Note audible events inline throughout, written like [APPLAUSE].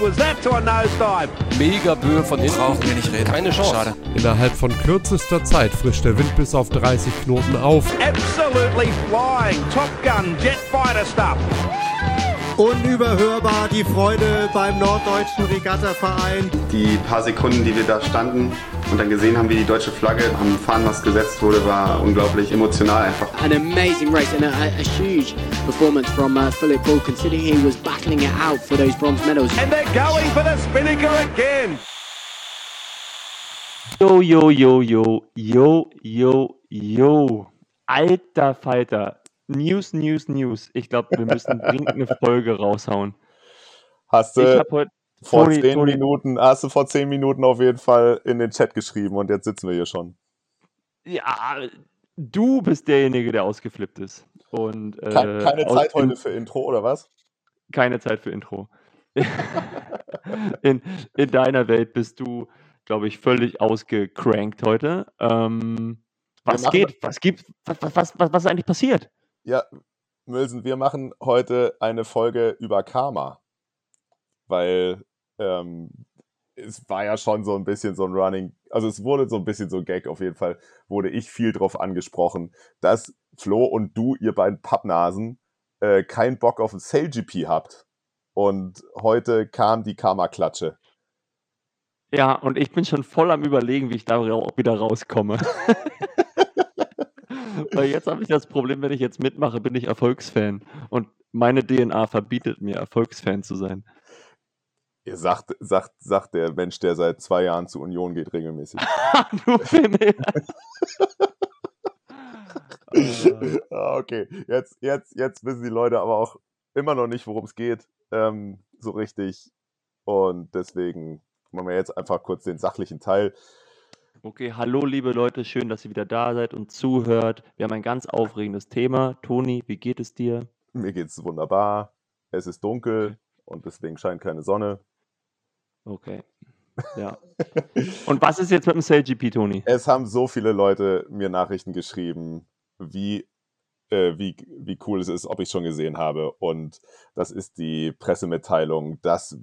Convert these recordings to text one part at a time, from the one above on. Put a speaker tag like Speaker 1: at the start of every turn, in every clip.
Speaker 1: was that to a nosedive?
Speaker 2: Mega Böe von hinten.
Speaker 3: Brauchen wir nicht reden.
Speaker 2: Keine Chance.
Speaker 3: Schade.
Speaker 4: Innerhalb von kürzester Zeit frischt der Wind bis auf 30 Knoten auf.
Speaker 1: Absolutely flying. Top Gun, jet fighter stuff.
Speaker 5: Unüberhörbar die Freude beim Norddeutschen Regattaverein.
Speaker 6: Die paar Sekunden, die wir da standen und dann gesehen haben, wie die deutsche Flagge am Fahnenmast gesetzt wurde, war unglaublich emotional einfach.
Speaker 7: An amazing race and a, a, huge performance from uh, Philip Bull, considering he was battling it out for those bronze medals.
Speaker 1: And they're going for the Spinnaker again.
Speaker 8: Yo, yo, yo, yo, yo, yo, yo. Alter Falter. News, News, News. Ich glaube, wir müssen [LAUGHS] dringend eine Folge raushauen.
Speaker 9: Hast
Speaker 8: Ich
Speaker 9: du
Speaker 8: habe heute.
Speaker 9: vor
Speaker 8: Toni,
Speaker 9: zehn
Speaker 8: Toni.
Speaker 9: Minuten, hast du vor zehn Minuten auf jeden Fall in den Chat geschrieben und jetzt sitzen wir hier schon.
Speaker 8: Ja, du bist derjenige, der ausgeflippt ist. Und, äh,
Speaker 9: Ke- Keine
Speaker 8: aus-
Speaker 9: Zeit heute für Intro, oder was?
Speaker 8: keine Zeit für Intro. [LAUGHS] in, in deiner Welt bist du, glaube ich, völlig ausgecrankt heute. Ähm, was geht? Was gibt? Was, was, was, was ist eigentlich passiert?
Speaker 9: Ja, Mülsen, wir machen heute eine Folge über Karma. Weil ähm, es war ja schon so ein bisschen so ein Running, also es wurde so ein bisschen so ein Gag auf jeden Fall, wurde ich viel drauf angesprochen, dass Flo und du, ihr beiden Pappnasen, äh, keinen Bock auf ein Sale-GP habt. Und heute kam die Karma-Klatsche.
Speaker 8: Ja, und ich bin schon voll am Überlegen, wie ich da wieder rauskomme. [LAUGHS] Weil jetzt habe ich das Problem, wenn ich jetzt mitmache, bin ich Erfolgsfan. Und meine DNA verbietet mir, Erfolgsfan zu sein.
Speaker 9: Ihr sagt, sagt, sagt der Mensch, der seit zwei Jahren zur Union geht, regelmäßig.
Speaker 8: du Pimmel. Äh,
Speaker 9: Ah, okay, jetzt, jetzt, jetzt wissen die Leute aber auch immer noch nicht, worum es geht, ähm, so richtig. Und deswegen machen wir jetzt einfach kurz den sachlichen Teil.
Speaker 8: Okay, hallo liebe Leute, schön, dass ihr wieder da seid und zuhört. Wir haben ein ganz aufregendes Thema. Toni, wie geht es dir?
Speaker 9: Mir geht's wunderbar. Es ist dunkel und deswegen scheint keine Sonne.
Speaker 8: Okay. Ja. Und was ist jetzt mit dem CellGP, Toni?
Speaker 9: Es haben so viele Leute mir Nachrichten geschrieben, wie, äh, wie, wie cool es ist, ob ich schon gesehen habe. Und das ist die Pressemitteilung, dass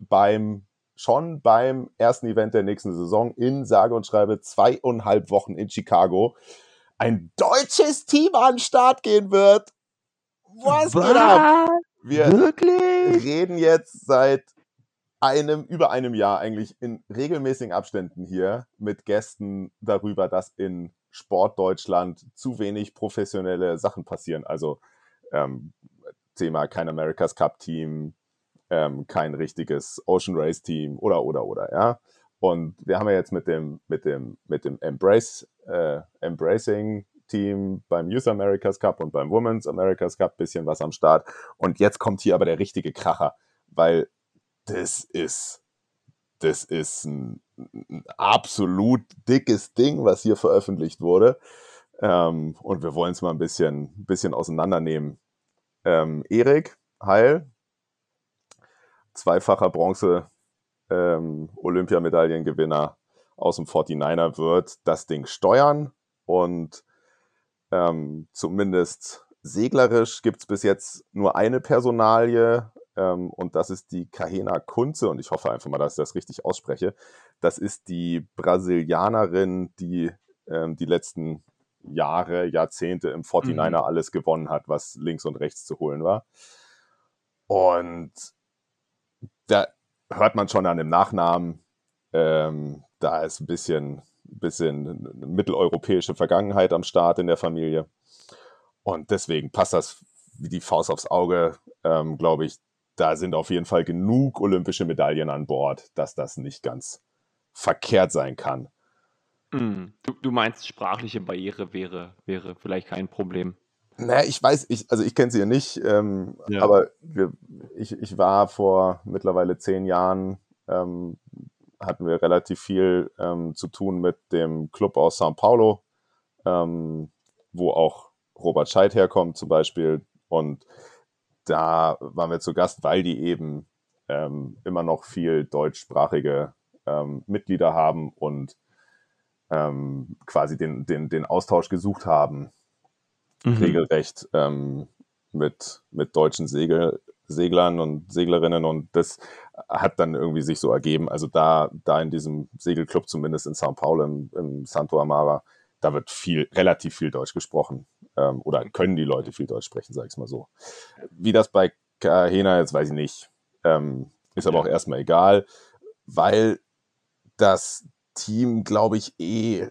Speaker 9: beim schon beim ersten Event der nächsten Saison in sage und schreibe zweieinhalb Wochen in Chicago ein deutsches Team an den Start gehen wird. Was geht ab? Wir
Speaker 8: Wirklich?
Speaker 9: reden jetzt seit einem, über einem Jahr eigentlich in regelmäßigen Abständen hier mit Gästen darüber, dass in Sportdeutschland zu wenig professionelle Sachen passieren. Also ähm, Thema kein America's Cup Team, ähm, kein richtiges Ocean Race Team oder oder oder ja. Und wir haben ja jetzt mit dem mit dem mit dem Embrace äh, Embracing Team beim Youth America's Cup und beim Women's America's Cup bisschen was am Start. Und jetzt kommt hier aber der richtige Kracher, weil das ist, das ist ein, ein absolut dickes Ding, was hier veröffentlicht wurde. Ähm, und wir wollen es mal ein bisschen, bisschen auseinandernehmen. Ähm, Erik Heil, zweifacher Bronze ähm, Olympiamedaillengewinner aus dem 49er, wird das Ding steuern und ähm, zumindest seglerisch gibt es bis jetzt nur eine Personalie ähm, und das ist die Kahena Kunze und ich hoffe einfach mal, dass ich das richtig ausspreche. Das ist die Brasilianerin, die ähm, die letzten Jahre, Jahrzehnte im 49er
Speaker 8: Mhm.
Speaker 9: alles gewonnen hat, was links und rechts zu holen war. Und da hört man schon an dem Nachnamen, ähm, da ist ein bisschen, bisschen mitteleuropäische Vergangenheit am Start in der Familie. Und deswegen passt das wie die Faust aufs Auge, ähm, glaube ich. Da sind auf jeden Fall genug olympische Medaillen an Bord, dass das nicht ganz verkehrt sein kann.
Speaker 8: Mm, Du, du meinst, sprachliche Barriere wäre, wäre vielleicht kein Problem.
Speaker 9: Naja, ich weiß, ich, also ich kenne sie ja nicht, ähm,
Speaker 8: Ja.
Speaker 9: aber wir, ich, ich war vor mittlerweile zehn Jahren, ähm, hatten wir relativ viel ähm, zu tun mit dem Club aus São Paulo, ähm, wo auch Robert Scheid herkommt zum Beispiel. Und da waren wir zu Gast, weil die eben ähm, immer noch viel deutschsprachige ähm, Mitglieder haben und ähm, quasi den, den, den Austausch gesucht haben
Speaker 8: Mhm.
Speaker 9: regelrecht ähm, mit, mit deutschen Segel, Seglern und Seglerinnen und das hat dann irgendwie sich so ergeben. Also da, da in diesem Segelclub, zumindest in São Paulo, im, im Santo Amara, da wird viel, relativ viel Deutsch gesprochen. Ähm, oder können die Leute viel Deutsch sprechen, sag ich mal so. Wie das bei Kahena jetzt weiß ich nicht. Ähm, ist aber auch erstmal egal, weil das Team, glaube ich, eh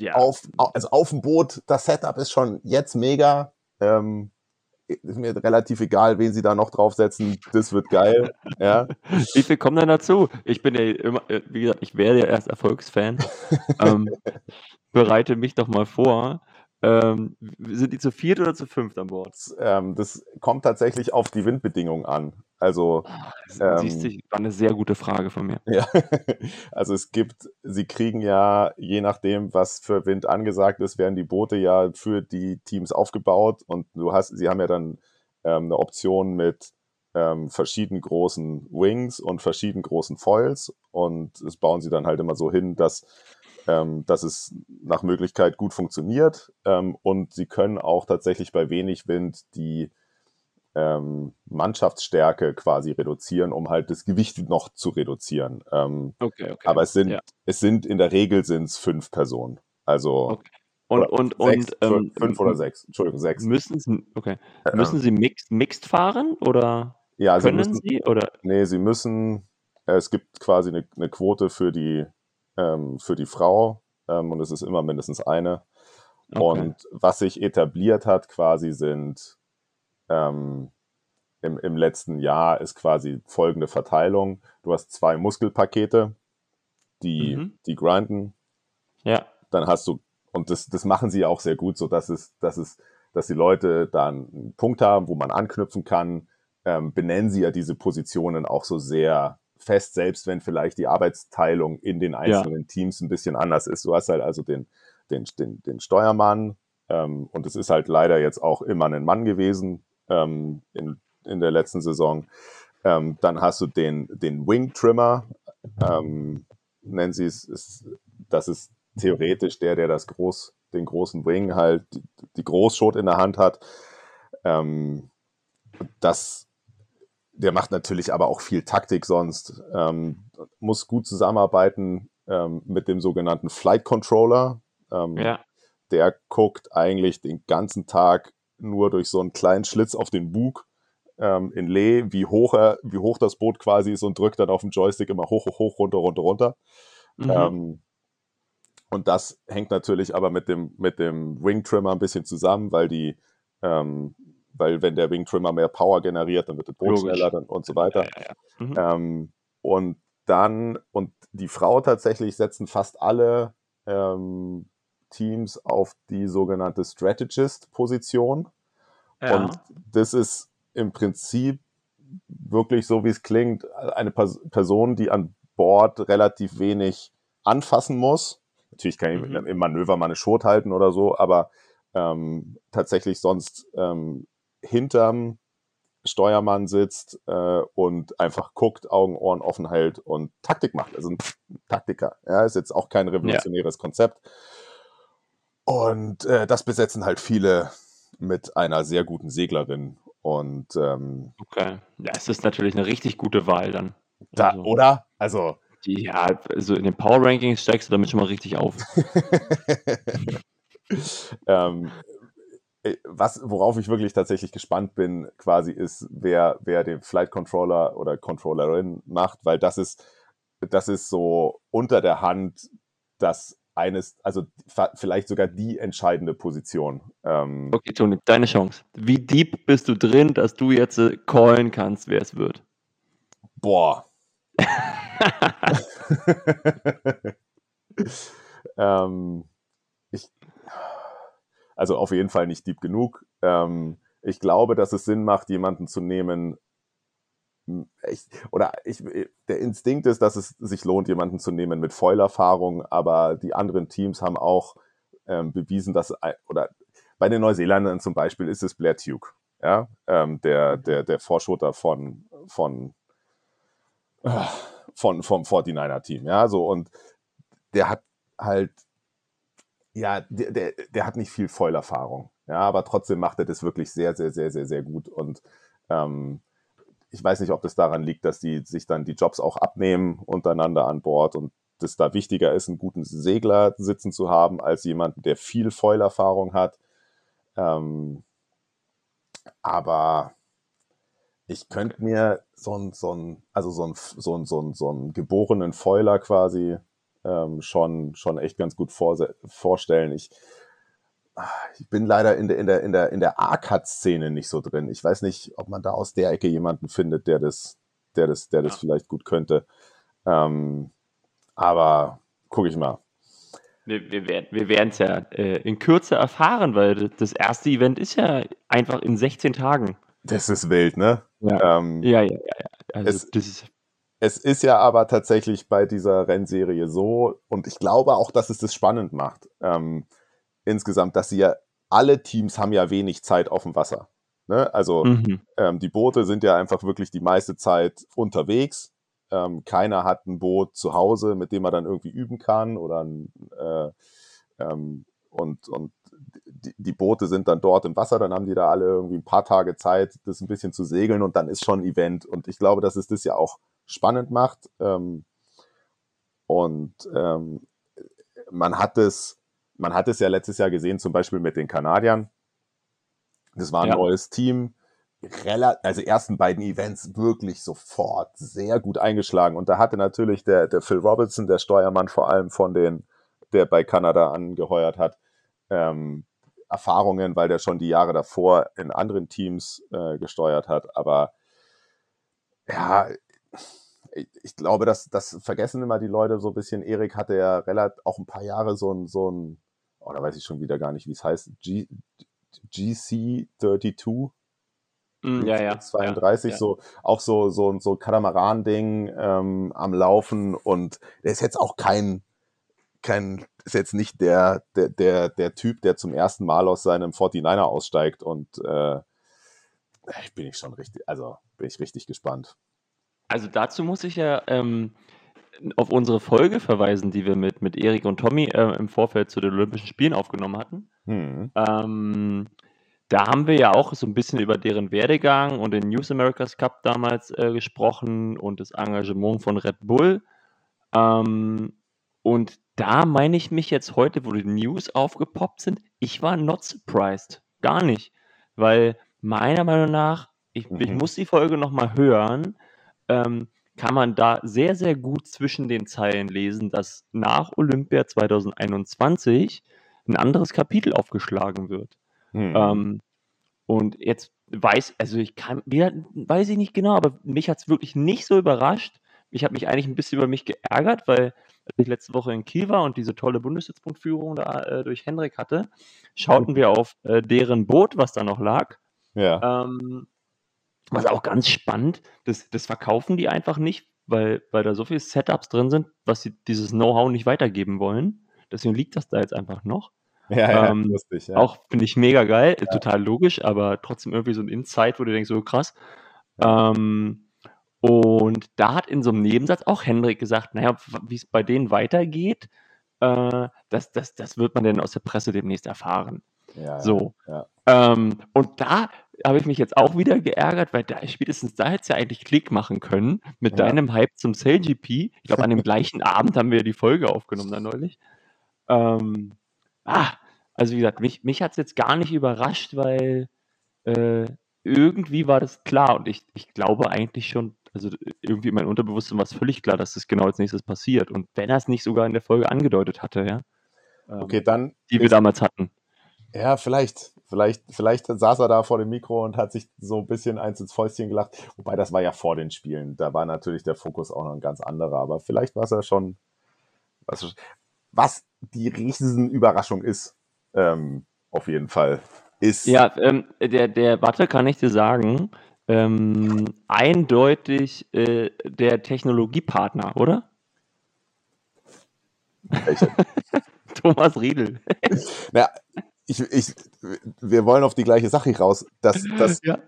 Speaker 8: Ja.
Speaker 9: auf, also auf dem Boot, das Setup ist schon jetzt mega. Ähm, ist mir relativ egal, wen sie da noch draufsetzen. Das wird geil. Ja. [LAUGHS]
Speaker 8: Wie viel kommen denn dazu? Ich bin ja immer, äh, wie gesagt, ich werde ja erst Erfolgsfan. ähm, [LAUGHS] bereite mich doch mal vor. Ähm, sind die zu viert oder zu fünft an Bord?
Speaker 9: Ähm, das kommt tatsächlich auf die Windbedingungen an. Also,
Speaker 8: Das siehst du,
Speaker 9: ähm,
Speaker 8: war eine sehr gute Frage von mir.
Speaker 9: ja, [LAUGHS] also es gibt, sie kriegen ja, je nachdem, was für Wind angesagt ist, werden die Boote ja für die Teams aufgebaut und du hast, sie haben ja dann ähm, eine Option mit ähm, verschieden großen Wings und verschieden großen Foils und das bauen sie dann halt immer so hin, dass, ähm, dass es nach Möglichkeit gut funktioniert ähm, und sie können auch tatsächlich bei wenig Wind die ähm, Mannschaftsstärke quasi reduzieren, um halt das Gewicht noch zu reduzieren. Ähm,
Speaker 8: Okay, okay.
Speaker 9: aber es sind,
Speaker 8: Ja.
Speaker 9: es sind in der Regel sind es fünf Personen. Also
Speaker 8: Okay. Und,
Speaker 9: oder
Speaker 8: und,
Speaker 9: sechs,
Speaker 8: und ähm,
Speaker 9: fünf oder sechs. Entschuldigung, sechs.
Speaker 8: Müssen sie, okay.
Speaker 9: Ähm,
Speaker 8: Müssen sie mixed, mixed fahren oder
Speaker 9: ja, sie
Speaker 8: können
Speaker 9: müssen,
Speaker 8: sie? Oder
Speaker 9: nee, sie müssen, äh, es gibt quasi eine, eine Quote für die, ähm, für die Frau ähm, und es ist immer mindestens eine.
Speaker 8: okay.
Speaker 9: Und was sich etabliert hat, quasi sind ähm, im, im letzten Jahr ist quasi folgende Verteilung. Du hast zwei Muskelpakete, die,
Speaker 8: Mhm.
Speaker 9: die grinden.
Speaker 8: ja,
Speaker 9: Dann hast du, und das, das machen sie auch sehr gut, so dass es, dass es, dass die Leute dann einen Punkt haben, wo man anknüpfen kann. Ähm, benennen sie ja diese Positionen auch so sehr fest, selbst wenn vielleicht die Arbeitsteilung in den einzelnen Teams ein bisschen anders ist. Du hast halt also den, den, den, den Steuermann, ähm, und es ist halt leider jetzt auch immer ein Mann gewesen ähm, in, in der letzten Saison. Ähm, dann hast du den, den Wing Trimmer, ähm, nennen sie es, ist, das ist theoretisch der, der das groß, den großen Wing halt, die, die Großschot in der Hand hat. Ähm, das, der macht natürlich aber auch viel Taktik sonst, ähm, muss gut zusammenarbeiten ähm, mit dem sogenannten Flight Controller. Ähm,
Speaker 8: ja,
Speaker 9: der guckt eigentlich den ganzen Tag nur durch so einen kleinen Schlitz auf den Bug ähm, in Lee, wie hoch, er, wie hoch das Boot quasi ist und drückt dann auf dem Joystick immer hoch, hoch, hoch, runter, runter, runter.
Speaker 8: mhm.
Speaker 9: Ähm, und das hängt natürlich aber mit dem, mit dem Wing Trimmer ein bisschen zusammen, weil die, ähm, weil wenn der Wing Trimmer mehr Power generiert, dann wird das Boot
Speaker 8: Logisch.
Speaker 9: schneller dann, und so weiter.
Speaker 8: ja, ja, ja. Mhm.
Speaker 9: Ähm, und dann, und die Frau tatsächlich setzen fast alle ähm, Teams auf die sogenannte Strategist-Position.
Speaker 8: ja.
Speaker 9: Und das ist im Prinzip wirklich so, wie es klingt, eine Pers Person, die an Bord relativ wenig anfassen muss. Natürlich kann ich
Speaker 8: Mhm.
Speaker 9: im Manöver mal eine Schot halten oder so, aber ähm, tatsächlich sonst ähm, hinterm Steuermann sitzt äh, und einfach guckt, Augen, Ohren offen hält und Taktik macht. Also ein Taktiker. Ja, ist jetzt auch kein revolutionäres Konzept. Und äh, das besetzen halt viele mit einer sehr guten Seglerin. Und ähm,
Speaker 8: Okay. Ja, es ist natürlich eine richtig gute Wahl dann.
Speaker 9: da,
Speaker 8: Also,
Speaker 9: oder? Also,
Speaker 8: die, ja, also in den Power Rankings steigst du damit schon mal richtig auf. [LAUGHS]
Speaker 9: ähm, äh, was, worauf ich wirklich tatsächlich gespannt bin, quasi ist, wer, wer den Flight Controller oder Controllerin macht, weil das ist, das ist so unter der Hand das eines, also vielleicht sogar die entscheidende Position. Ähm,
Speaker 8: Okay, Toni, deine Chance. Wie deep bist du drin, dass du jetzt äh, callen kannst, wer es wird?
Speaker 9: Boah. [LAUGHS] ähm, ich, also auf jeden Fall nicht deep genug. Ähm, ich glaube, dass es Sinn macht, jemanden zu nehmen. Ich, oder ich, der Instinkt ist, dass es sich lohnt, jemanden zu nehmen mit Foilerfahrung, aber die anderen Teams haben auch ähm, bewiesen, dass, oder bei den Neuseeländern zum Beispiel ist es Blair Tuke, ja, ähm, der, der, der Vorschoter von, von, äh, von, vom 49er-Team, ja, so, und der hat halt, ja, der, der, der hat nicht viel Foilerfahrung, ja, aber trotzdem macht er das wirklich sehr, sehr, sehr, sehr, sehr gut und Ähm, ich weiß nicht, ob das daran liegt, dass die sich dann die Jobs auch abnehmen untereinander an Bord und das da wichtiger ist, einen guten Segler sitzen zu haben, als jemanden, der viel Foilerfahrung hat. Ähm, aber ich könnte mir so ein, so ein, also so ein, so ein, so ein, so ein geborenen Foiler quasi ähm, schon, schon echt ganz gut vor, vorstellen. Ich, ich bin leider in der, in der, in der, in der A-Cut-Szene nicht so drin. Ich weiß nicht, ob man da aus der Ecke jemanden findet, der das, der das, der das ja. vielleicht gut könnte. Ähm, aber gucke ich mal.
Speaker 8: Wir, wir werden es ja äh, in Kürze erfahren, weil das erste Event ist ja einfach in 16 Tagen.
Speaker 9: Das ist wild, ne?
Speaker 8: Ja, ähm, ja, ja. ja, ja.
Speaker 9: Also, es, das ist es ist ja aber tatsächlich bei dieser Rennserie so, und ich glaube auch, dass es das spannend macht, ähm, insgesamt, dass sie ja, alle Teams haben ja wenig Zeit auf dem Wasser. Ne? Also mhm. ähm, die Boote sind ja einfach wirklich die meiste Zeit unterwegs. Ähm, keiner hat ein Boot zu Hause, mit dem man dann irgendwie üben kann oder ein, äh, ähm, und, und die, die, Boote sind dann dort im Wasser, dann haben die da alle irgendwie ein paar Tage Zeit, das ein bisschen zu segeln und dann ist schon ein Event. Und ich glaube, dass es das ja auch spannend macht. Ähm, und ähm, man hat es, man hat es ja letztes Jahr gesehen, zum Beispiel mit den Kanadiern. Das war ein ja. neues Team. Also ersten beiden Events wirklich sofort sehr gut eingeschlagen. Und da hatte natürlich der, der Phil Robertson, der Steuermann vor allem von den, der bei Kanada angeheuert hat, ähm, Erfahrungen, weil der schon die Jahre davor in anderen Teams äh, gesteuert hat. Aber ja, ich glaube, das, das vergessen immer die Leute so ein bisschen. Erik hatte ja relativ auch ein paar Jahre so ein, so ein, oh, da weiß ich schon wieder gar nicht, wie es heißt, G, GC32.
Speaker 8: Mm, ja, ja.
Speaker 9: 32,
Speaker 8: ja,
Speaker 9: so auch so so so Katamaran-Ding ähm, am Laufen und der ist jetzt auch kein kein ist jetzt nicht der der der der Typ, der zum ersten Mal aus seinem 49er aussteigt und äh, ich bin ich schon richtig, also bin ich richtig gespannt.
Speaker 8: Also dazu muss ich ja ähm, auf unsere Folge verweisen, die wir mit, mit Erik und Tommy äh, im Vorfeld zu den Olympischen Spielen aufgenommen hatten. Hm. Ähm, da haben wir ja auch so ein bisschen über deren Werdegang und den News Americas Cup damals äh, gesprochen und das Engagement von Red Bull. Ähm, und da meine ich mich jetzt heute, wo die News aufgepoppt sind, ich war not surprised. Gar nicht. Weil meiner Meinung nach, ich, mhm. ich muss die Folge nochmal hören, ähm, kann man da sehr, sehr gut zwischen den Zeilen lesen, dass nach Olympia 2021 ein anderes Kapitel aufgeschlagen wird. Hm. Ähm, und jetzt weiß, also ich kann, weiß ich nicht genau, aber mich hat es wirklich nicht so überrascht. Ich habe mich eigentlich ein bisschen über mich geärgert, weil als ich letzte Woche in Kiel war und diese tolle Bundessitzpunktführung da äh, durch Hendrik hatte, schauten [LAUGHS] wir auf äh, deren Boot, was da noch lag.
Speaker 9: Ja.
Speaker 8: Ähm, was auch ganz spannend, das, das verkaufen die einfach nicht, weil, weil da so viele Setups drin sind, was sie dieses Know-how nicht weitergeben wollen. Deswegen liegt das da jetzt einfach noch.
Speaker 9: Ja, ja, ähm, lustig, ja.
Speaker 8: Auch finde ich mega geil, ja. total logisch, aber trotzdem irgendwie so ein Insight, wo du denkst, so krass. Ja. Ähm, und da hat in so einem Nebensatz auch Hendrik gesagt, naja, wie es bei denen weitergeht, äh, das, das, das wird man denn aus der Presse demnächst erfahren.
Speaker 9: Ja,
Speaker 8: so.
Speaker 9: Ja.
Speaker 8: Ähm, und da habe ich mich jetzt auch wieder geärgert, weil da spätestens da hätte es ja eigentlich Klick machen können mit ja. deinem Hype zum SailGP. Ich glaube, an dem [LAUGHS] gleichen Abend haben wir die Folge aufgenommen da neulich. Ähm, ah, also wie gesagt, mich, mich hat es jetzt gar nicht überrascht, weil äh, irgendwie war das klar und ich, ich glaube eigentlich schon, also irgendwie mein Unterbewusstsein war es völlig klar, dass das genau als nächstes passiert. Und wenn er es nicht sogar in der Folge angedeutet hatte, ja.
Speaker 9: Ähm, okay, dann.
Speaker 8: Die wir damals hatten.
Speaker 9: Ja, vielleicht. Vielleicht, vielleicht saß er da vor dem Mikro und hat sich so ein bisschen eins ins Fäustchen gelacht. Wobei das war ja vor den Spielen. Da war natürlich der Fokus auch noch ein ganz anderer. Aber vielleicht war es ja schon. Was, was die Riesenüberraschung ist, ähm, auf jeden Fall, ist.
Speaker 8: Ja, ähm, der, der, warte, kann ich dir sagen, ähm, eindeutig äh, der Technologiepartner, oder? [LAUGHS] Thomas Riedel.
Speaker 9: Na, ich, ich, wir wollen auf die gleiche Sache raus. Das, das, [LAUGHS] ja.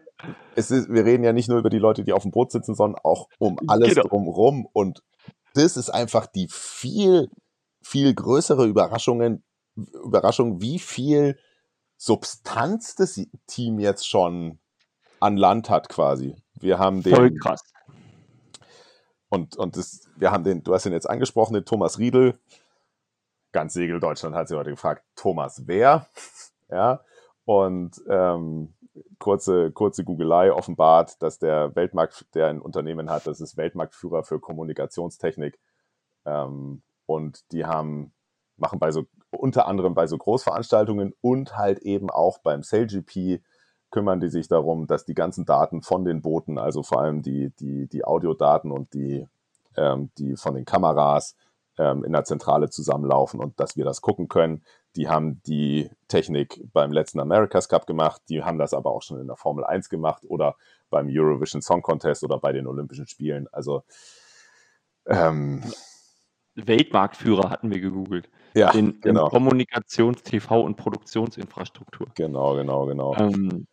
Speaker 9: es ist, wir reden ja nicht nur über die Leute, die auf dem Boot sitzen, sondern auch um alles genau. drumherum. Und das ist einfach die viel, viel größere Überraschungen, Überraschung, wie viel Substanz das Team jetzt schon an Land hat quasi. Wir haben den.
Speaker 8: Voll krass.
Speaker 9: Und, und das, wir haben den, du hast ihn jetzt angesprochen, den Thomas Riedel. Ganz Segel Deutschland hat sie heute gefragt, Thomas wer? [LAUGHS] Ja. Und ähm, kurze, kurze Googelei offenbart, dass der Weltmarkt, der ein Unternehmen hat, das ist Weltmarktführer für Kommunikationstechnik. Ähm, und die haben, machen bei so, unter anderem bei so Großveranstaltungen und halt eben auch beim SailGP kümmern die sich darum, dass die ganzen Daten von den Booten, also vor allem die, die, die Audiodaten und die, ähm, die von den Kameras ähm, in der Zentrale zusammenlaufen und dass wir das gucken können. Die haben die Technik beim letzten America's Cup gemacht, die haben das aber auch schon in der Formel 1 gemacht oder beim Eurovision Song Contest oder bei den Olympischen Spielen. Also ähm,
Speaker 8: Weltmarktführer hatten wir gegoogelt.
Speaker 9: ja,
Speaker 8: in,
Speaker 9: genau,
Speaker 8: Kommunikations-, TV- und Produktionsinfrastruktur.
Speaker 9: genau, genau, genau.
Speaker 8: Ähm,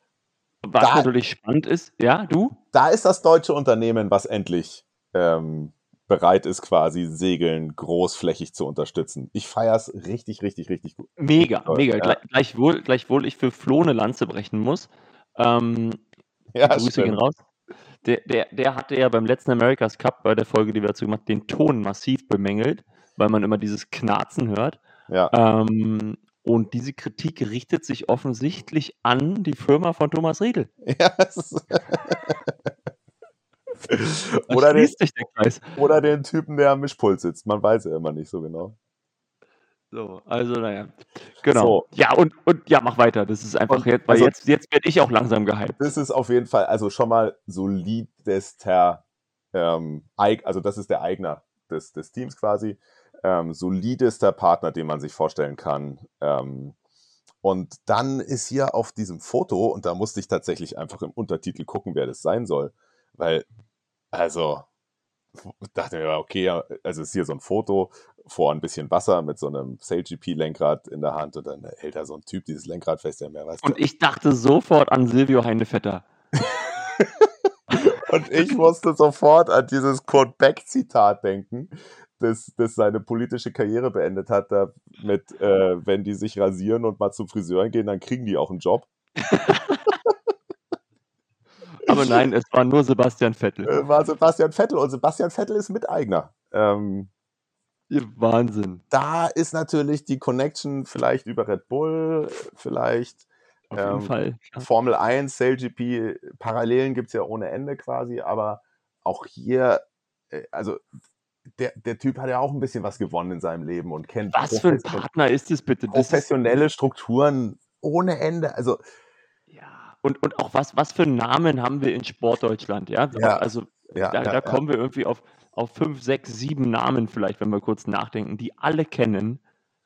Speaker 8: was
Speaker 9: Da-
Speaker 8: natürlich spannend ist, ja, du?
Speaker 9: da ist das deutsche Unternehmen, was endlich ähm, bereit ist, quasi Segeln großflächig zu unterstützen. Ich feiere es richtig, richtig, richtig gut.
Speaker 8: Mega,
Speaker 9: Toll,
Speaker 8: mega.
Speaker 9: ja.
Speaker 8: Gleich, gleichwohl, gleichwohl ich für Flo eine Lanze brechen muss. Ähm,
Speaker 9: Ja,
Speaker 8: Grüße gehen
Speaker 9: stimmt.
Speaker 8: raus. Der, der, der hatte ja beim letzten America's Cup, bei der Folge, die wir dazu gemacht haben, den Ton massiv bemängelt, weil man immer dieses Knarzen hört.
Speaker 9: Ja,
Speaker 8: Ähm, und diese Kritik richtet sich offensichtlich an die Firma von Thomas Riedel. [LAUGHS]
Speaker 9: ja es ist oder, den, oder den Typen, der am Mischpult sitzt. Man weiß ja immer nicht so genau.
Speaker 8: So, also naja. Genau.
Speaker 9: So.
Speaker 8: Ja, und, und ja, mach weiter. Das ist einfach
Speaker 9: Und,
Speaker 8: jetzt, weil
Speaker 9: also-
Speaker 8: jetzt, jetzt werde ich auch langsam gehypt.
Speaker 9: Das ist auf jeden Fall, also schon mal solidester, ähm, also das ist der Eigner des, des Teams quasi, ähm, solidester Partner, den man sich vorstellen kann. Ähm, und dann ist hier auf diesem Foto, und da musste ich tatsächlich einfach im Untertitel gucken, wer das sein soll, weil, also, dachte mir, okay, also ist hier so ein Foto vor ein bisschen Wasser mit so einem SailGP-Lenkrad in der Hand und dann hält da so ein Typ dieses Lenkrad fest, der mehr weiß.
Speaker 8: Und ich dachte sofort an Silvio Heinevetter. [LAUGHS]
Speaker 9: Und ich musste sofort an dieses Kurt Beck-Zitat denken, das, das seine politische Karriere beendet hat, da mit, äh, wenn die sich rasieren und mal zum Friseur gehen, dann kriegen die auch einen Job. [LAUGHS]
Speaker 8: Aber nein, es war nur Sebastian Vettel.
Speaker 9: Äh, war Sebastian Vettel und Sebastian Vettel ist Miteigner. Ähm,
Speaker 8: Wahnsinn.
Speaker 9: da ist natürlich die Connection vielleicht über Red Bull, vielleicht
Speaker 8: Auf jeden
Speaker 9: Ähm,
Speaker 8: Fall. Ja.
Speaker 9: Formel 1, SailGP, Parallelen gibt es ja ohne Ende quasi, aber auch hier, äh, also der, der Typ hat ja auch ein bisschen was gewonnen in seinem Leben und kennt
Speaker 8: Was für ein Partner ist bitte? Das ist,
Speaker 9: professionelle Strukturen ohne Ende. Also.
Speaker 8: Und, und auch was, was für Namen haben wir in Sportdeutschland, ja?
Speaker 9: Ja.
Speaker 8: Also
Speaker 9: ja,
Speaker 8: da,
Speaker 9: ja,
Speaker 8: da kommen wir irgendwie auf, auf fünf, sechs, sieben Namen vielleicht, wenn wir kurz nachdenken, die alle kennen.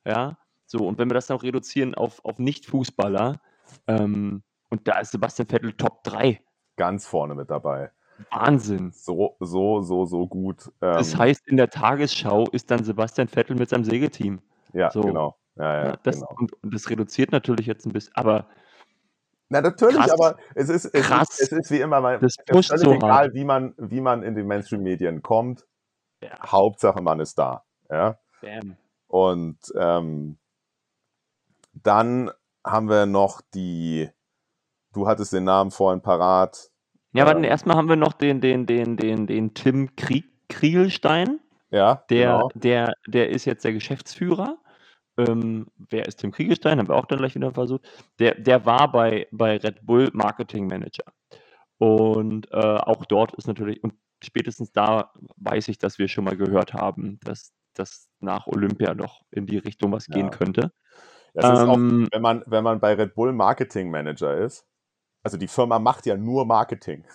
Speaker 8: Ja, so, und wenn wir das noch reduzieren auf, auf Nicht-Fußballer, ähm, und da ist Sebastian Vettel Top 3.
Speaker 9: ganz vorne mit dabei.
Speaker 8: Wahnsinn.
Speaker 9: So, so, so, so gut. Ähm,
Speaker 8: Das heißt, in der Tagesschau ist dann Sebastian Vettel mit seinem Segelteam.
Speaker 9: ja,
Speaker 8: so.
Speaker 9: genau. Ja, ja,
Speaker 8: Ja, das,
Speaker 9: genau.
Speaker 8: und, und das reduziert natürlich jetzt ein bisschen, aber
Speaker 9: Na, natürlich,
Speaker 8: Krass.
Speaker 9: aber es ist, es,
Speaker 8: Krass.
Speaker 9: ist, es ist wie immer, man,
Speaker 8: Das
Speaker 9: es ist
Speaker 8: pusht
Speaker 9: völlig
Speaker 8: so
Speaker 9: egal,
Speaker 8: hart.
Speaker 9: wie man, wie man in den Mainstream-Medien kommt.
Speaker 8: ja,
Speaker 9: Hauptsache, man ist da. Ja.
Speaker 8: bam.
Speaker 9: Und ähm, dann haben wir noch die, du hattest den Namen vorhin parat.
Speaker 8: Ja,
Speaker 9: Ähm.
Speaker 8: warte, erstmal haben wir noch den, den, den, den, den Tim Krieg, Kriegelstein.
Speaker 9: Ja,
Speaker 8: Der,
Speaker 9: genau.
Speaker 8: der, der ist jetzt der Geschäftsführer. Ähm, wer ist Tim Kriegelstein? Haben wir auch dann gleich wieder versucht. Der, der war bei, bei Red Bull Marketing Manager. Und äh, auch dort ist natürlich, und spätestens da weiß ich, dass wir schon mal gehört haben, dass das nach Olympia noch in die Richtung was gehen
Speaker 9: Ja.
Speaker 8: könnte.
Speaker 9: Das ist auch,
Speaker 8: Ähm,
Speaker 9: wenn man, wenn man bei Red Bull Marketing Manager ist, also die Firma macht ja nur Marketing.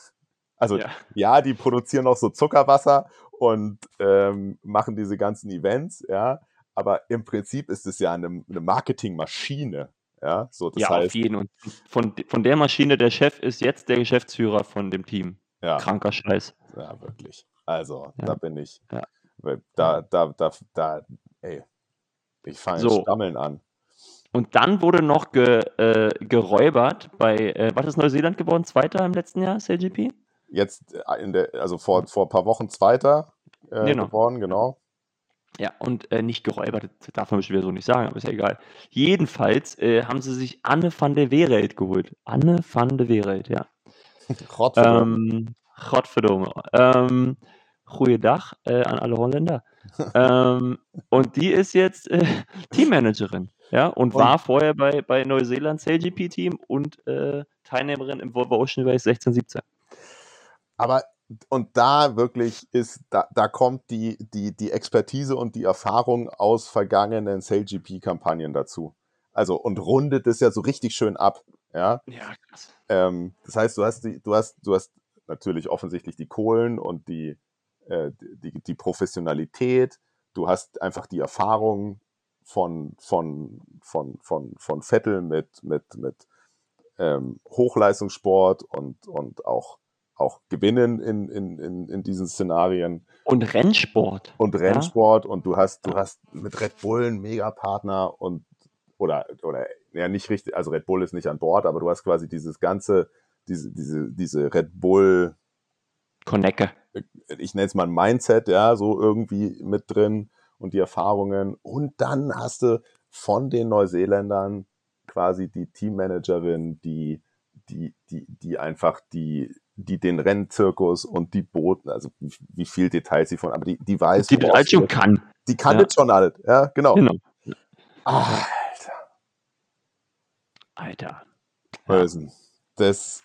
Speaker 9: Also
Speaker 8: ja.
Speaker 9: ja, die produzieren auch so Zuckerwasser und ähm, machen diese ganzen Events, ja. Aber im Prinzip ist es ja eine, eine Marketingmaschine, ja. So, das
Speaker 8: ja, auf
Speaker 9: heißt,
Speaker 8: jeden. Und von, von der Maschine, der Chef ist jetzt der Geschäftsführer von dem Team.
Speaker 9: ja,
Speaker 8: Kranker Scheiß.
Speaker 9: ja, wirklich. Also,
Speaker 8: Ja.
Speaker 9: da bin ich.
Speaker 8: Ja.
Speaker 9: Da, da, da, da, ey, ich fange
Speaker 8: So.
Speaker 9: Stammeln an.
Speaker 8: Und dann wurde noch ge, äh, geräubert bei, äh, was ist Neuseeland geworden? Zweiter im letzten Jahr, CLGP?
Speaker 9: Jetzt äh, in der, also vor, vor ein paar Wochen Zweiter äh,
Speaker 8: Genau.
Speaker 9: geworden, genau.
Speaker 8: Ja, und äh, nicht geräubert, das darf man bestimmt wieder so nicht sagen, aber ist ja egal. Jedenfalls äh, haben sie sich Anne van der Wereld geholt. Anne van der Wereld, ja. [LAUGHS]
Speaker 9: Rotterdam.
Speaker 8: Ähm. Ähm, Goeiedag äh, an alle Holländer. [LAUGHS] ähm, und die ist jetzt äh, Teammanagerin. Ja, und,
Speaker 9: Und-
Speaker 8: war vorher bei, bei Neuseelands LGP-Team und äh, Teilnehmerin im Volvo Ocean Race 1617.
Speaker 9: Aber und da wirklich ist, da, da kommt die, die, die Expertise und die Erfahrung aus vergangenen SailGP-Kampagnen dazu. Also und rundet es ja so richtig schön ab. Ja.
Speaker 8: Ja, krass.
Speaker 9: Ähm, das heißt, du hast die, du hast, du hast natürlich offensichtlich die Kohlen und die, äh, die, die Professionalität. Du hast einfach die Erfahrung von, von, von, von, von Vettel mit, mit, mit ähm, Hochleistungssport und, und auch, auch Gewinnen in, in, in, in diesen Szenarien
Speaker 8: Und Rennsport.
Speaker 9: und Rennsport und du hast, du hast mit Red Bull einen Megapartner und oder, oder ja nicht richtig, also Red Bull ist nicht an Bord, aber du hast quasi dieses ganze, diese, diese, diese Red Bull,
Speaker 8: Konecke.
Speaker 9: ich nenne es mal ein Mindset, ja, so irgendwie mit drin und die Erfahrungen. Und dann hast du von den Neuseeländern quasi die Teammanagerin, die, die, die, die einfach die, die den Rennzirkus und die Booten, also wie, wie viel Details sie von, aber die, die weiß,
Speaker 8: Die
Speaker 9: sie-
Speaker 8: schon kann.
Speaker 9: die kann
Speaker 8: Ja.
Speaker 9: das schon alles, ja, genau.
Speaker 8: Genau. Alter.
Speaker 9: Alter. Das,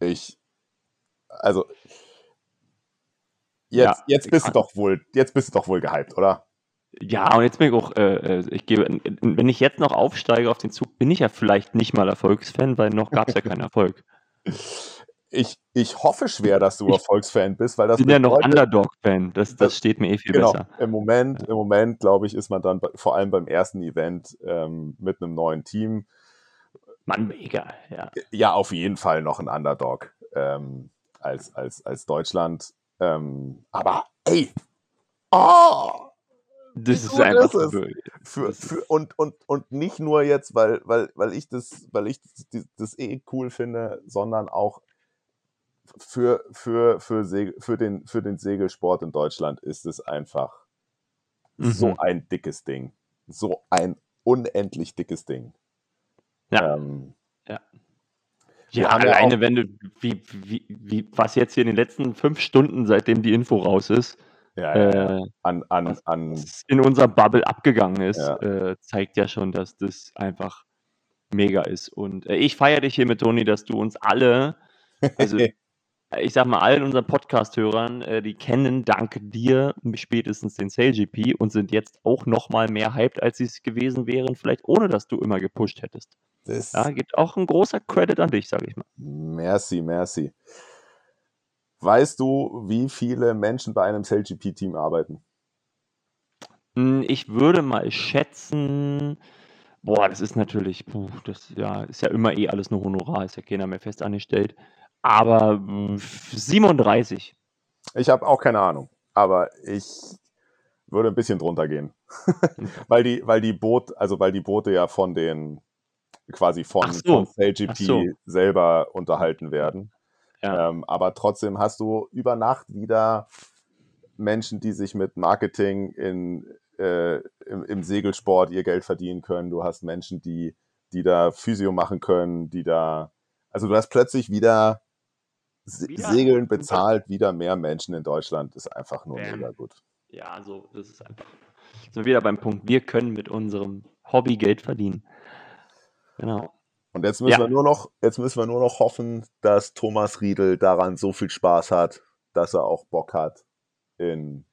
Speaker 9: ich, also, jetzt,
Speaker 8: Ja,
Speaker 9: jetzt bist du
Speaker 8: kann-
Speaker 9: doch wohl, jetzt bist du doch wohl gehypt, oder?
Speaker 8: Ja, und jetzt bin ich auch, äh, äh, ich gebe, wenn ich jetzt noch aufsteige auf den Zug, bin ich ja vielleicht nicht mal Erfolgsfan, weil noch gab es ja keinen Erfolg. [LAUGHS]
Speaker 9: Ich, ich hoffe schwer, dass du Erfolgsfan bist, weil das
Speaker 8: Ich bin ja noch Underdog-Fan, das,
Speaker 9: Das-
Speaker 8: steht mir eh viel
Speaker 9: Genau,
Speaker 8: besser.
Speaker 9: im Moment, im Moment, glaube ich, ist man dann vor allem beim ersten Event ähm, mit einem neuen Team
Speaker 8: Mann, mega, ja.
Speaker 9: ja auf jeden Fall noch ein Underdog ähm, als, als, als Deutschland. Ähm, aber ey, oh,
Speaker 8: Das ist einfach
Speaker 9: ist für,
Speaker 8: ist-
Speaker 9: für, und, und, und nicht nur jetzt, weil, weil, weil ich das, weil ich das, das eh cool finde, sondern auch für, für, für, Segel, für, den, für den Segelsport in Deutschland ist es einfach so
Speaker 8: Mhm.
Speaker 9: ein dickes Ding. So ein unendlich dickes Ding.
Speaker 8: Ja.
Speaker 9: Ähm,
Speaker 8: Ja,
Speaker 9: ja
Speaker 8: alleine
Speaker 9: auch-
Speaker 8: wenn du, wie, wie, wie, was jetzt hier in den letzten fünf Stunden, seitdem die Info raus ist,
Speaker 9: ja, ja, ja.
Speaker 8: äh,
Speaker 9: An, an, an,
Speaker 8: in unserer Bubble abgegangen ist,
Speaker 9: Ja.
Speaker 8: äh, zeigt ja schon, dass das einfach mega ist. Und äh, ich feiere dich hier mit Toni, dass du uns alle, also [LAUGHS] ich sag mal, allen unseren Podcast-Hörern, äh, die kennen dank dir spätestens den Sale GP und sind jetzt auch noch mal mehr hyped, als sie es gewesen wären, vielleicht ohne dass du immer gepusht hättest.
Speaker 9: das,
Speaker 8: Ja, gibt auch ein großer Credit an dich, sage ich mal.
Speaker 9: merci, merci. Weißt du, wie viele Menschen bei einem SailGP-Team arbeiten?
Speaker 8: Hm, Ich würde mal schätzen, boah, das ist natürlich, puh, das ja, ist ja immer eh alles nur Honorar, ist ja keiner mehr fest angestellt. Aber mm, 37.
Speaker 9: Ich habe auch keine Ahnung, aber ich würde ein bisschen drunter gehen. [LAUGHS] weil die, weil die Boot, also weil die Boote ja von den quasi von,
Speaker 8: Ach so. Ach so.
Speaker 9: selber unterhalten werden.
Speaker 8: Ja.
Speaker 9: Ähm, aber trotzdem hast du über Nacht wieder Menschen, die sich mit Marketing in, äh, im, im Segelsport ihr Geld verdienen können. Du hast Menschen, die, die da Physio machen können, die da, also du hast plötzlich wieder,
Speaker 8: Wieder?
Speaker 9: Segeln bezahlt, wieder mehr Menschen in Deutschland. Ist einfach nur mega gut.
Speaker 8: Ja, also das ist einfach. Sind wir wieder beim Punkt, wir können mit unserem Hobby Geld verdienen. Genau.
Speaker 9: Und jetzt müssen
Speaker 8: Ja.
Speaker 9: wir nur noch, jetzt müssen wir nur noch hoffen, dass Thomas Riedel daran so viel Spaß hat, dass er auch Bock hat, in,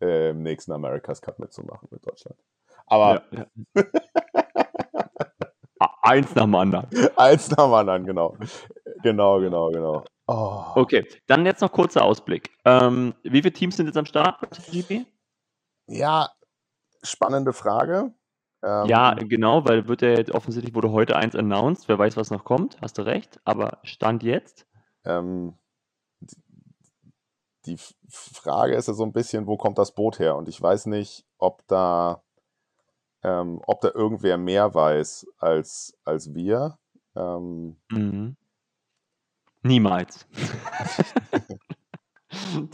Speaker 9: äh, im nächsten America's Cup mitzumachen mit Deutschland. Aber
Speaker 8: Ja, ja. [LAUGHS] Eins nach dem anderen.
Speaker 9: eins nach dem anderen, genau. Genau, genau, genau. Oh.
Speaker 8: Okay, dann jetzt noch kurzer Ausblick. Ähm, wie viele Teams sind jetzt am Start bei GP?
Speaker 9: Ja, spannende Frage. Ähm,
Speaker 8: Ja, genau, weil wird ja jetzt offensichtlich wurde heute eins announced. Wer weiß, was noch kommt. Hast du recht. Aber Stand jetzt.
Speaker 9: ähm, die- Frage ist ja so ein bisschen, wo kommt das Boot her? Und ich weiß nicht, ob da, ähm, ob da irgendwer mehr weiß als, als wir. Ähm,
Speaker 8: Mhm. Niemals. [LAUGHS]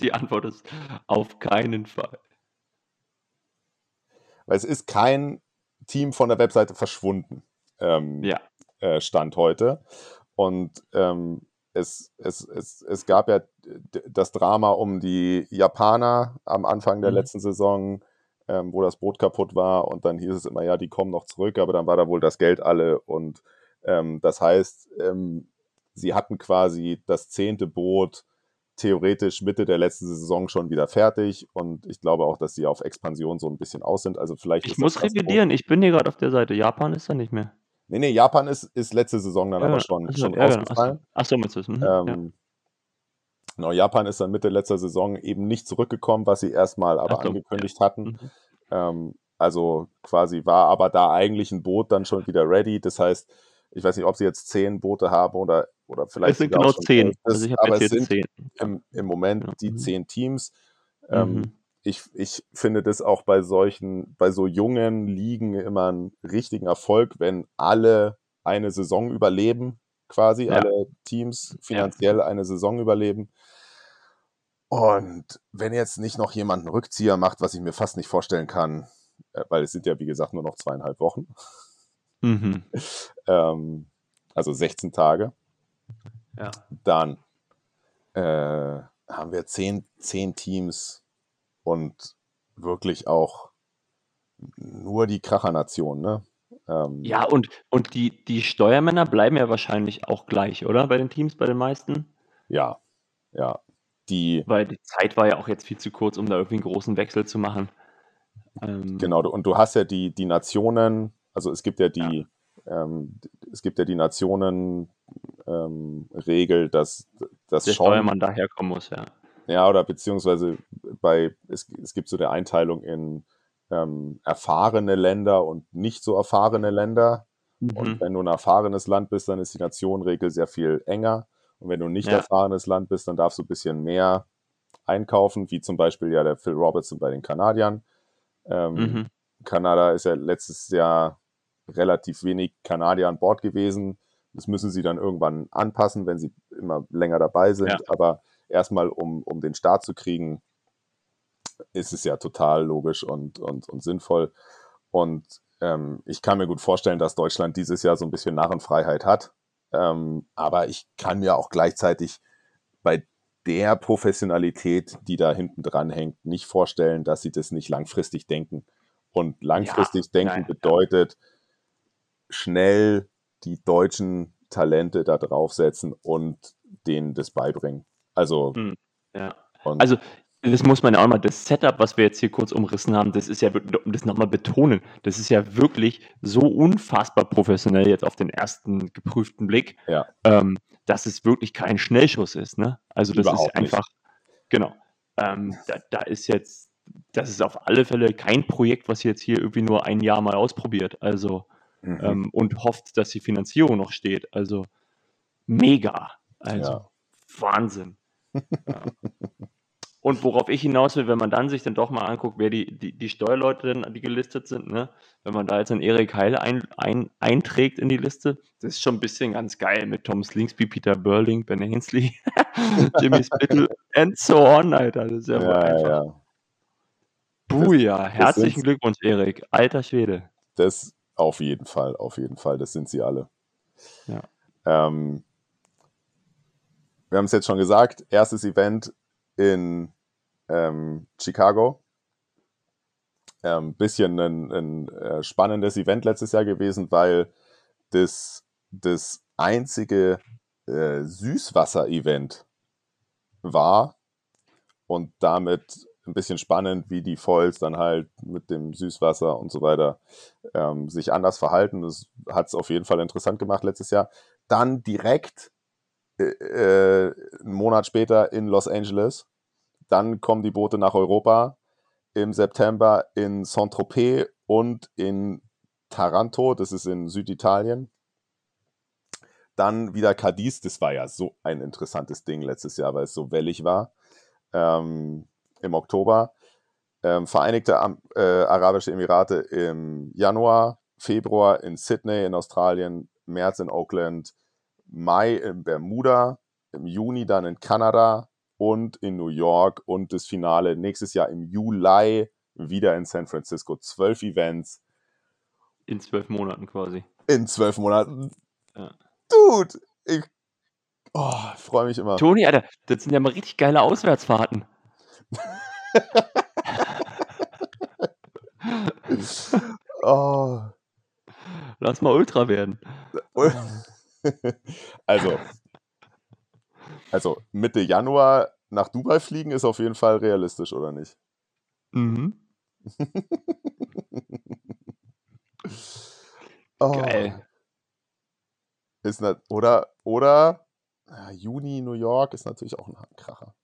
Speaker 8: Die Antwort ist auf keinen Fall.
Speaker 9: weil es ist kein Team von der Webseite verschwunden. Ähm,
Speaker 8: Ja.
Speaker 9: äh, Stand heute. Und ähm, es, es, es, es gab ja das Drama um die Japaner am Anfang der
Speaker 8: Mhm.
Speaker 9: letzten Saison, ähm, wo das Boot kaputt war und dann hieß es immer, ja, die kommen noch zurück, aber dann war da wohl das Geld alle und ähm, das heißt, ähm, sie hatten quasi das zehnte Boot theoretisch Mitte der letzten Saison schon wieder fertig und ich glaube auch, dass sie auf Expansion so ein bisschen aus sind. Also vielleicht
Speaker 8: Ich muss
Speaker 9: das Boot-
Speaker 8: revidieren, ich bin hier gerade auf der Seite. Japan ist da nicht mehr.
Speaker 9: Nee, nee, Japan ist, ist letzte Saison dann aber schon,
Speaker 8: achso,
Speaker 9: schon
Speaker 8: ja, genau.
Speaker 9: rausgefallen.
Speaker 8: Achso, mit das. Mhm. ja.
Speaker 9: Ähm, genau, Japan ist dann Mitte letzter Saison eben nicht zurückgekommen, was sie erstmal aber
Speaker 8: Ach so,
Speaker 9: angekündigt hatten.
Speaker 8: Mhm.
Speaker 9: Ähm, also quasi war aber da eigentlich ein Boot dann schon wieder ready. Das heißt, ich weiß nicht, ob sie jetzt zehn Boote haben oder, oder vielleicht
Speaker 8: Es sind genau zehn.
Speaker 9: elf. Das,
Speaker 8: Also ich
Speaker 9: aber es sind
Speaker 8: zehn.
Speaker 9: im, im Moment
Speaker 8: Genau.
Speaker 9: die
Speaker 8: Mhm.
Speaker 9: zehn Teams. Ähm,
Speaker 8: Mhm.
Speaker 9: ich, ich finde das auch bei solchen, bei so jungen Ligen immer einen richtigen Erfolg, wenn alle eine Saison überleben, quasi,
Speaker 8: Ja.
Speaker 9: alle Teams finanziell eine Saison überleben. Und wenn jetzt nicht noch jemand einen Rückzieher macht, was ich mir fast nicht vorstellen kann, äh, weil es sind ja, wie gesagt, nur noch zweieinhalb Wochen,
Speaker 8: Mhm. [LAUGHS]
Speaker 9: ähm, also 16 Tage,
Speaker 8: Ja.
Speaker 9: dann äh, haben wir zehn, zehn Teams und wirklich auch nur die Krachernation, ne? Ähm,
Speaker 8: ja, und, und die, die Steuermänner bleiben ja wahrscheinlich auch gleich, oder? Bei den Teams, bei den meisten?
Speaker 9: ja, ja. Die,
Speaker 8: Weil die Zeit war ja auch jetzt viel zu kurz, um da irgendwie einen großen Wechsel zu machen. Ähm,
Speaker 9: genau, und du hast ja die, die Nationen, also es gibt ja die, ähm, es gibt ja die Nationen ähm, dass das
Speaker 8: Der
Speaker 9: schon
Speaker 8: Steuermann daherkommen muss, ja.
Speaker 9: Ja, oder beziehungsweise bei, es, es gibt so eine Einteilung in ähm, erfahrene Länder und nicht so erfahrene Länder. Und
Speaker 8: Mhm.
Speaker 9: wenn du ein erfahrenes Land bist, dann ist die Nationenregel sehr viel enger. Und wenn du ein nicht
Speaker 8: Ja.
Speaker 9: erfahrenes Land bist, dann darfst du ein bisschen mehr einkaufen, wie zum Beispiel ja der Phil Robertson bei den Kanadiern. Ähm,
Speaker 8: Mhm.
Speaker 9: Kanada ist ja letztes Jahr relativ wenig Kanadier an Bord gewesen. Das müssen sie dann irgendwann anpassen, wenn sie immer länger dabei sind.
Speaker 8: Ja.
Speaker 9: Aber erstmal, um, um den Start zu kriegen, ist es ja total logisch und, und, und sinnvoll. Und ähm, ich kann mir gut vorstellen, dass Deutschland dieses Jahr so ein bisschen Narrenfreiheit hat. Ähm, aber ich kann mir auch gleichzeitig bei der Professionalität, die da hinten dran hängt, nicht vorstellen, dass sie das nicht langfristig denken. Und langfristig denken
Speaker 8: nein, ja.
Speaker 9: Schnell die deutschen Talente da draufsetzen und denen das beibringen. Also,
Speaker 8: Hm, Ja. Also, das muss man ja auch mal, das Setup, was wir jetzt hier kurz umrissen haben, das ist ja, wirklich- um das nochmal betonen, das ist ja wirklich so unfassbar professionell jetzt auf den ersten geprüften Blick,
Speaker 9: Ja.
Speaker 8: ähm, dass es wirklich kein Schnellschuss ist. Ne? Also das
Speaker 9: Überhaupt
Speaker 8: ist einfach, genau, ähm, da, da ist jetzt, das ist auf alle Fälle kein Projekt, was jetzt hier irgendwie nur ein Jahr mal ausprobiert, also
Speaker 9: mhm.
Speaker 8: ähm, und hofft, dass die Finanzierung noch steht. Also mega. Also
Speaker 9: Ja.
Speaker 8: Wahnsinn. [LAUGHS] Ja. Und worauf ich hinaus will, wenn man dann sich dann doch mal anguckt, wer die, die, die Steuerleute denn, die gelistet sind, ne? wenn man da jetzt einen Erik Heil ein, ein, einträgt in die Liste, das ist schon ein bisschen ganz geil mit Tom Slingsby, Peter Burling, Ben Ainsley, [LAUGHS] Jimmy Spittle and so on, Alter. Das ist ja,
Speaker 9: ja,
Speaker 8: einfach.
Speaker 9: ja.
Speaker 8: Buja, herzlichen Glückwunsch, Erik. Alter Schwede.
Speaker 9: Das auf jeden Fall, auf jeden Fall, das sind sie alle.
Speaker 8: Ja.
Speaker 9: Ähm, wir haben es jetzt schon gesagt, erstes Event in ähm, Chicago. Ähm, bisschen ein, ein äh, spannendes Event letztes Jahr gewesen, weil das das einzige äh, Süßwasser-Event war und damit ein bisschen spannend, wie die Foils dann halt mit dem Süßwasser und so weiter ähm, sich anders verhalten. Das hat es auf jeden Fall interessant gemacht letztes Jahr. Dann direkt äh, äh, einen Monat später in Los Angeles. Dann kommen die Boote nach Europa im September in Saint-Tropez und in Taranto, das ist in Süditalien. Dann wieder Cadiz, das war ja so ein interessantes Ding letztes Jahr, weil es so wellig war. Ähm, Im Oktober. Ähm, Vereinigte Am äh, Arabische Emirate im Januar, Februar in Sydney in Australien, März in Oakland, Mai in Bermuda, im Juni dann in Kanada und in New York und das Finale nächstes Jahr im Juli wieder in San Francisco. Zwölf Events
Speaker 8: In zwölf Monaten quasi.
Speaker 9: in zwölf Monaten.
Speaker 8: Ja.
Speaker 9: Dude, ich, Oh, ich freue mich immer.
Speaker 8: Toni, Alter, das sind ja mal richtig geile Auswärtsfahrten. [LAUGHS]
Speaker 9: Oh.
Speaker 8: Lass mal Ultra werden. [LAUGHS]
Speaker 9: Also, also Mitte Januar nach Dubai fliegen ist auf jeden Fall realistisch, oder nicht?
Speaker 8: Mhm. [LAUGHS]
Speaker 9: Oh.
Speaker 8: Geil.
Speaker 9: Ist nat oder, oder Juni New York ist natürlich auch ein Kracher.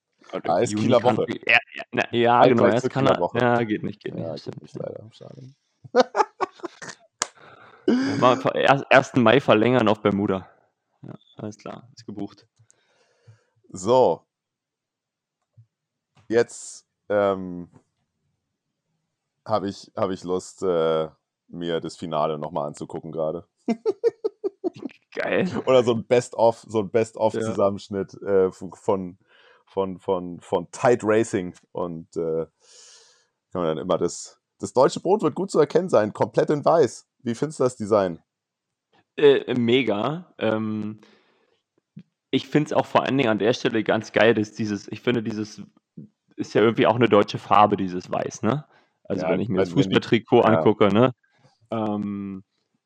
Speaker 9: Ah, ist
Speaker 8: Juni
Speaker 9: Kieler
Speaker 8: kann-
Speaker 9: Woche.
Speaker 8: Ja, ja, ja
Speaker 9: Ein
Speaker 8: genau. Erst kann er,
Speaker 9: Woche.
Speaker 8: ja, geht nicht, geht nicht.
Speaker 9: Ja, geht nicht leider. Schade. [LAUGHS]
Speaker 8: Mal ver- erst- 1. Mai verlängern auf Bermuda. Ja, alles klar, ist gebucht.
Speaker 9: So. Jetzt ähm, habe ich, hab ich Lust, äh, mir das Finale nochmal anzugucken gerade.
Speaker 8: Geil. [LAUGHS]
Speaker 9: Oder so ein Best-of, so ein
Speaker 8: Ja.
Speaker 9: Best-of-Zusammenschnitt äh, von, von, von, von Tide Racing. Und äh, kann man dann immer das. Das deutsche Boot wird gut zu erkennen sein, komplett in weiß. Wie findest du das Design?
Speaker 8: Äh, mega. Ähm, ich finde es auch vor allen Dingen an der Stelle ganz geil, dass dieses, ich finde, dieses ist ja irgendwie auch eine deutsche Farbe, dieses Weiß, ne? Also
Speaker 9: Ja,
Speaker 8: wenn ich mir das
Speaker 9: also
Speaker 8: Fußballtrikot
Speaker 9: ja.
Speaker 8: angucke, ne? Ähm,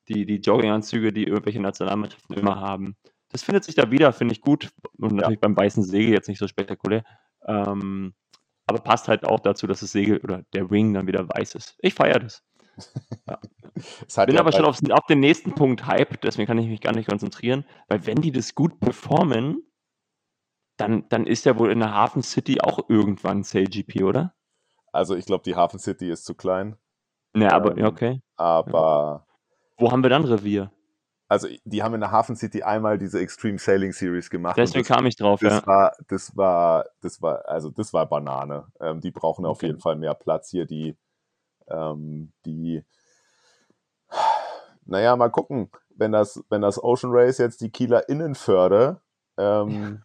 Speaker 8: die, die Jogginganzüge, die irgendwelche Nationalmannschaften immer haben. Das findet sich da wieder, finde ich gut. Und natürlich beim weißen Segel jetzt nicht so spektakulär. Ähm, aber passt halt auch dazu, dass das Segel oder der Ring dann wieder weiß ist. Ich feiere das. [LAUGHS]
Speaker 9: Hat
Speaker 8: Bin
Speaker 9: ja
Speaker 8: aber schon auf, auf den nächsten Punkt hyped, deswegen kann ich mich gar nicht konzentrieren, weil wenn die das gut performen, dann, dann ist ja wohl in der Hafen City auch irgendwann SailGP, oder?
Speaker 9: Also ich glaube, die Hafen City ist zu klein.
Speaker 8: Ne, aber
Speaker 9: Ähm,
Speaker 8: ja, okay.
Speaker 9: Aber
Speaker 8: Wo haben wir dann Revier?
Speaker 9: Also die haben in der Hafen City einmal diese Extreme Sailing Series gemacht.
Speaker 8: Deswegen
Speaker 9: das,
Speaker 8: kam ich drauf,
Speaker 9: das
Speaker 8: ja.
Speaker 9: war, das war, das war, also das war Banane. Ähm, die brauchen auf
Speaker 8: Okay.
Speaker 9: jeden Fall mehr Platz hier. Die, ähm, die, naja, mal gucken, wenn das, wenn das Ocean Race jetzt die Kieler Innenförde ähm,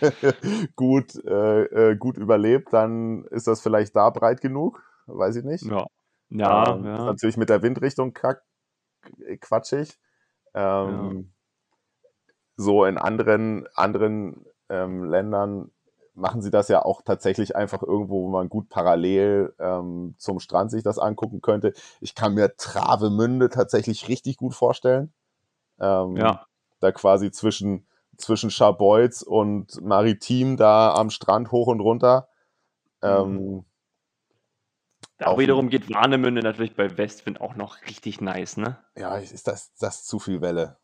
Speaker 9: [LAUGHS] gut, äh, äh, gut überlebt, dann ist das vielleicht da breit genug. Weiß ich nicht.
Speaker 8: Ja, ja,
Speaker 9: Ähm,
Speaker 8: ja.
Speaker 9: natürlich mit der Windrichtung kack, äh, quatschig. Ähm, So in anderen, anderen ähm, Ländern machen sie das ja auch tatsächlich einfach irgendwo, wo man gut parallel ähm, zum Strand sich das angucken könnte. Ich kann mir Travemünde tatsächlich richtig gut vorstellen. Ähm,
Speaker 8: ja.
Speaker 9: Da quasi zwischen, zwischen Scharbeutz und Maritim da am Strand hoch und runter. Ähm,
Speaker 8: Da
Speaker 9: auf-
Speaker 8: wiederum geht Warnemünde natürlich bei Westwind auch noch richtig nice, ne?
Speaker 9: ja, ist das, das ist zu viel Welle,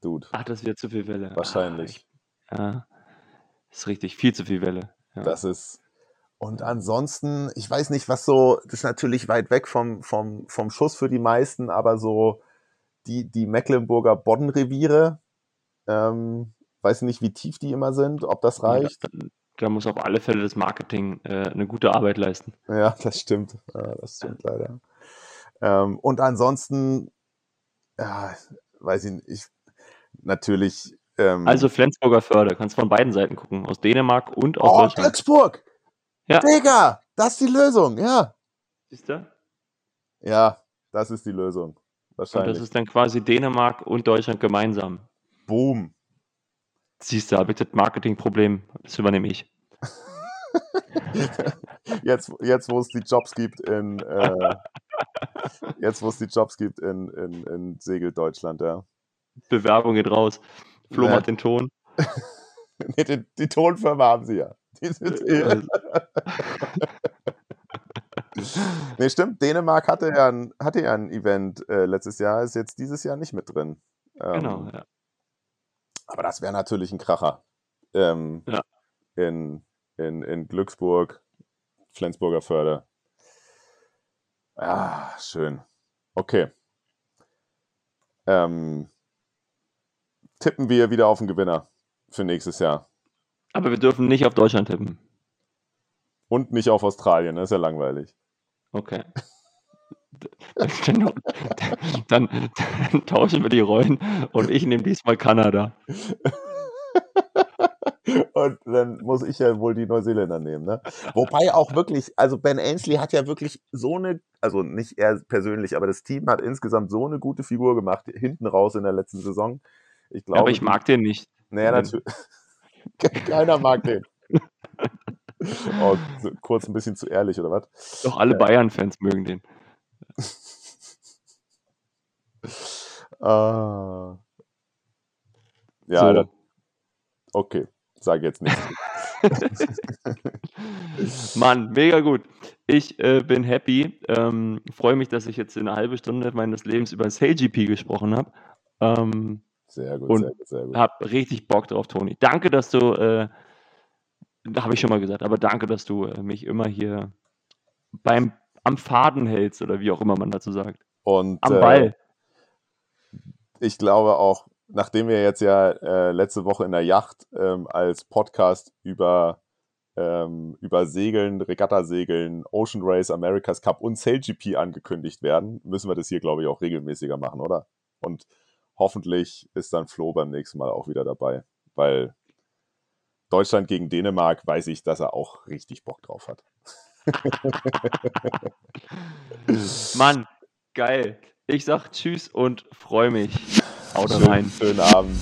Speaker 9: Dude.
Speaker 8: Ach, das wird zu viel Welle.
Speaker 9: Wahrscheinlich.
Speaker 8: Ah, ich, ja, ist richtig, viel zu viel Welle. Ja.
Speaker 9: Das ist. Und ansonsten, ich weiß nicht, was so, das ist natürlich weit weg vom, vom, vom Schuss für die meisten, aber so die, die Mecklenburger Boddenreviere, ähm, weiß nicht, wie tief die immer sind, ob das reicht.
Speaker 8: Da, da muss auf alle Fälle das Marketing äh, eine gute Arbeit leisten.
Speaker 9: Ja, [LAUGHS] das stimmt. Ja, das stimmt leider. Ähm, und ansonsten, ja, weiß ich nicht, ich, natürlich. Ähm,
Speaker 8: Also Flensburger Förde, kannst von beiden Seiten gucken, aus Dänemark und aus
Speaker 9: oh,
Speaker 8: Deutschland.
Speaker 9: Glücksburg!
Speaker 8: Ja.
Speaker 9: Digga, das ist die Lösung, ja.
Speaker 8: Siehst du?
Speaker 9: Ja, das ist die Lösung.
Speaker 8: Und
Speaker 9: Wahrscheinlich.
Speaker 8: das ist dann quasi Dänemark und Deutschland gemeinsam.
Speaker 9: Boom.
Speaker 8: Siehst du, habe ich das Marketingproblem, das übernehme ich. [LAUGHS]
Speaker 9: Jetzt, jetzt wo es die Jobs gibt in äh, jetzt, wo es die Jobs gibt in, in, in Segeldeutschland, ja.
Speaker 8: Bewerbung geht raus. Flo
Speaker 9: Ja.
Speaker 8: macht den Ton. [LAUGHS]
Speaker 9: Nee, die, die Tonfirma haben sie ja. Die sind hier. [LAUGHS] nee, stimmt. Dänemark hatte ja ein, hatte ja ein Event äh, letztes Jahr, ist jetzt dieses Jahr nicht mit drin. Ähm,
Speaker 8: Genau, ja.
Speaker 9: Aber das wäre natürlich ein Kracher. Ähm,
Speaker 8: Ja.
Speaker 9: in, in, in Glücksburg, Flensburger Förde. Ah, schön. Okay. Ähm, tippen wir wieder auf den Gewinner für nächstes Jahr.
Speaker 8: Aber wir dürfen nicht auf Deutschland tippen.
Speaker 9: Und nicht auf Australien, das ist ja langweilig.
Speaker 8: Okay. [LAUGHS] Dann, dann, dann tauschen wir die Rollen und ich nehme diesmal Kanada.
Speaker 9: Und dann muss ich ja wohl die Neuseeländer nehmen, ne? Wobei auch wirklich, also Ben Ainsley hat ja wirklich so eine, also nicht er persönlich, aber das Team hat insgesamt so eine gute Figur gemacht, hinten raus in der letzten Saison. Ich
Speaker 8: Ja,
Speaker 9: glaube,
Speaker 8: aber ich mag den nicht.
Speaker 9: Naja, natürlich. [LAUGHS] Keiner mag den. [LAUGHS] Oh, kurz ein bisschen zu ehrlich, oder was?
Speaker 8: Doch alle. Bayern-Fans mögen den. [LAUGHS]
Speaker 9: Ah. Ja,
Speaker 8: So.
Speaker 9: das, okay. Sag jetzt nichts. [LAUGHS] [LAUGHS]
Speaker 8: Mann, mega gut. Ich äh, bin happy. Ähm, Freue mich, dass ich jetzt eine halbe Stunde meines Lebens über SailGP gesprochen habe. Ähm,
Speaker 9: Sehr gut,
Speaker 8: Und
Speaker 9: sehr gut, sehr gut.
Speaker 8: hab richtig Bock drauf, Toni. Danke, dass du, äh, habe ich schon mal gesagt, aber danke, dass du äh, mich immer hier beim am Faden hältst oder wie auch immer man dazu sagt.
Speaker 9: Und
Speaker 8: Am
Speaker 9: äh,
Speaker 8: Ball.
Speaker 9: ich glaube auch, nachdem wir jetzt ja äh, letzte Woche in der Yacht ähm, als Podcast über, ähm, über Segeln, Regattasegeln, Ocean Race, America's Cup und SailGP angekündigt werden, müssen wir das hier, glaube ich, auch regelmäßiger machen, oder? Und hoffentlich ist dann Flo beim nächsten Mal auch wieder dabei, weil Deutschland gegen Dänemark weiß ich, dass er auch richtig Bock drauf hat.
Speaker 8: Mann, geil. Ich sag Tschüss und freue mich. Haut rein.
Speaker 9: schönen Abend.